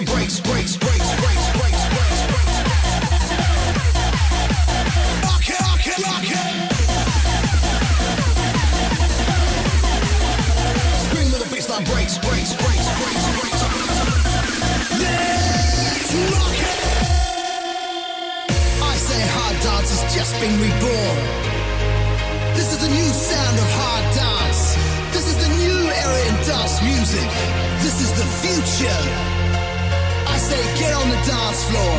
my breaks, breaks, breaks, breaks, breaks, breaks, breaks. Rock it, rock it, rock it. Scream with the baseline breaks, breaks, breaks, breaks, breaks. Let's rock it. I say hard dance has just been reborn. This is the new sound of hard dance. This is the new era in dance music. This is the future say get on the dance floor.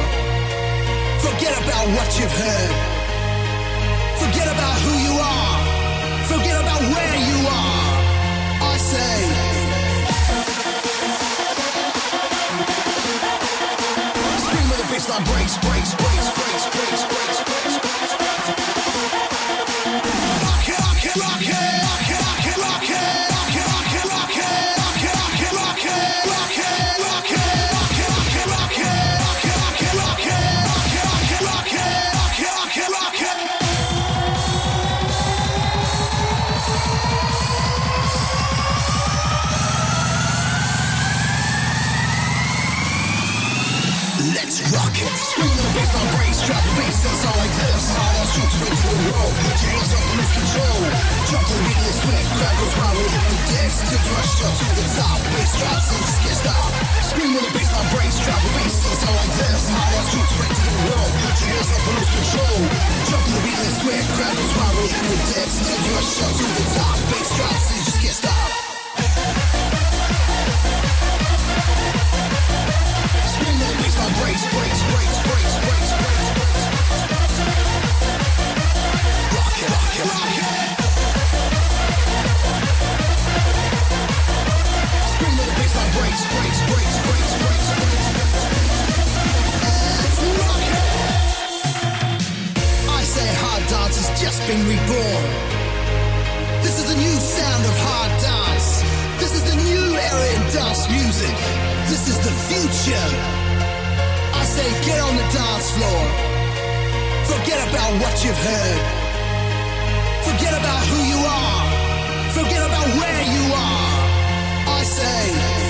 Forget about what you've heard. Forget about who you are. Forget about where you are. I say. baseline breaks, breaks, breaks. Let's rock it. Scream the bass brace, drop the bass and sound like this. Hard ass shoots straight to the road. Put your hands up and lose control. To the beat the sweat, crowd goes wild with the. Till you rush up to the top. Bass drops and just can't stop. Scream the bass brace, drop the bass and sound like this. Hard ass shoots straight to the road. Put your hands up and lose control. To the beat the sweat, crowd goes wild with the. Till you rush up to the top. Bass Forget about what you've heard. Forget about who you are. Forget about where you are. I say.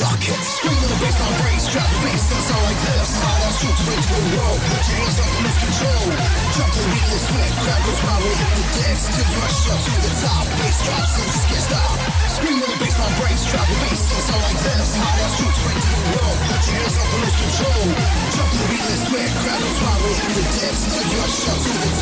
rocket. Screaming the baseline breaks, trap beats that sound like this. How our shoots into the world, put your hands up and lose control. Jump the wheel and sweat, grab your hit the dance till you rush up to the top. Bass drops and just can't stop. Screaming the baseline breaks, trap beats that sound like this. How our shoots into the world, put your hands up and lose control. Jump the wheel and sweat, grab your hit the dance till you rush up to the top.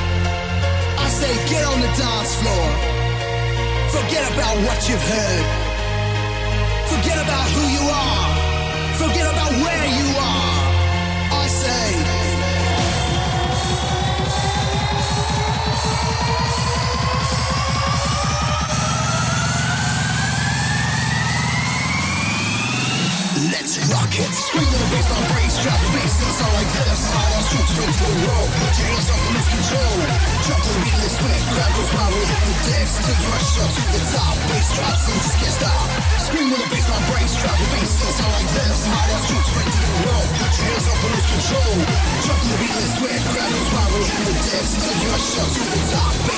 I say get on the dance floor. Forget about what you've heard. Forget about who you are. Forget about where you are. I say. Let's rock it. Scream with the bass on brace, drop bass and sound like this. Ass shoots straight to the road. Put your hands up and lose control. Jump sweat, goes wild with the dance. Till you rush up to the top. Bass drops and just can't stop. Scream with the bass on brace, drop the bass sound like this. Hard ass shoots straight to the. Put your hands up and lose control. Jump to the beat the sweat, goes wild with the dance. Till you rush up to the top.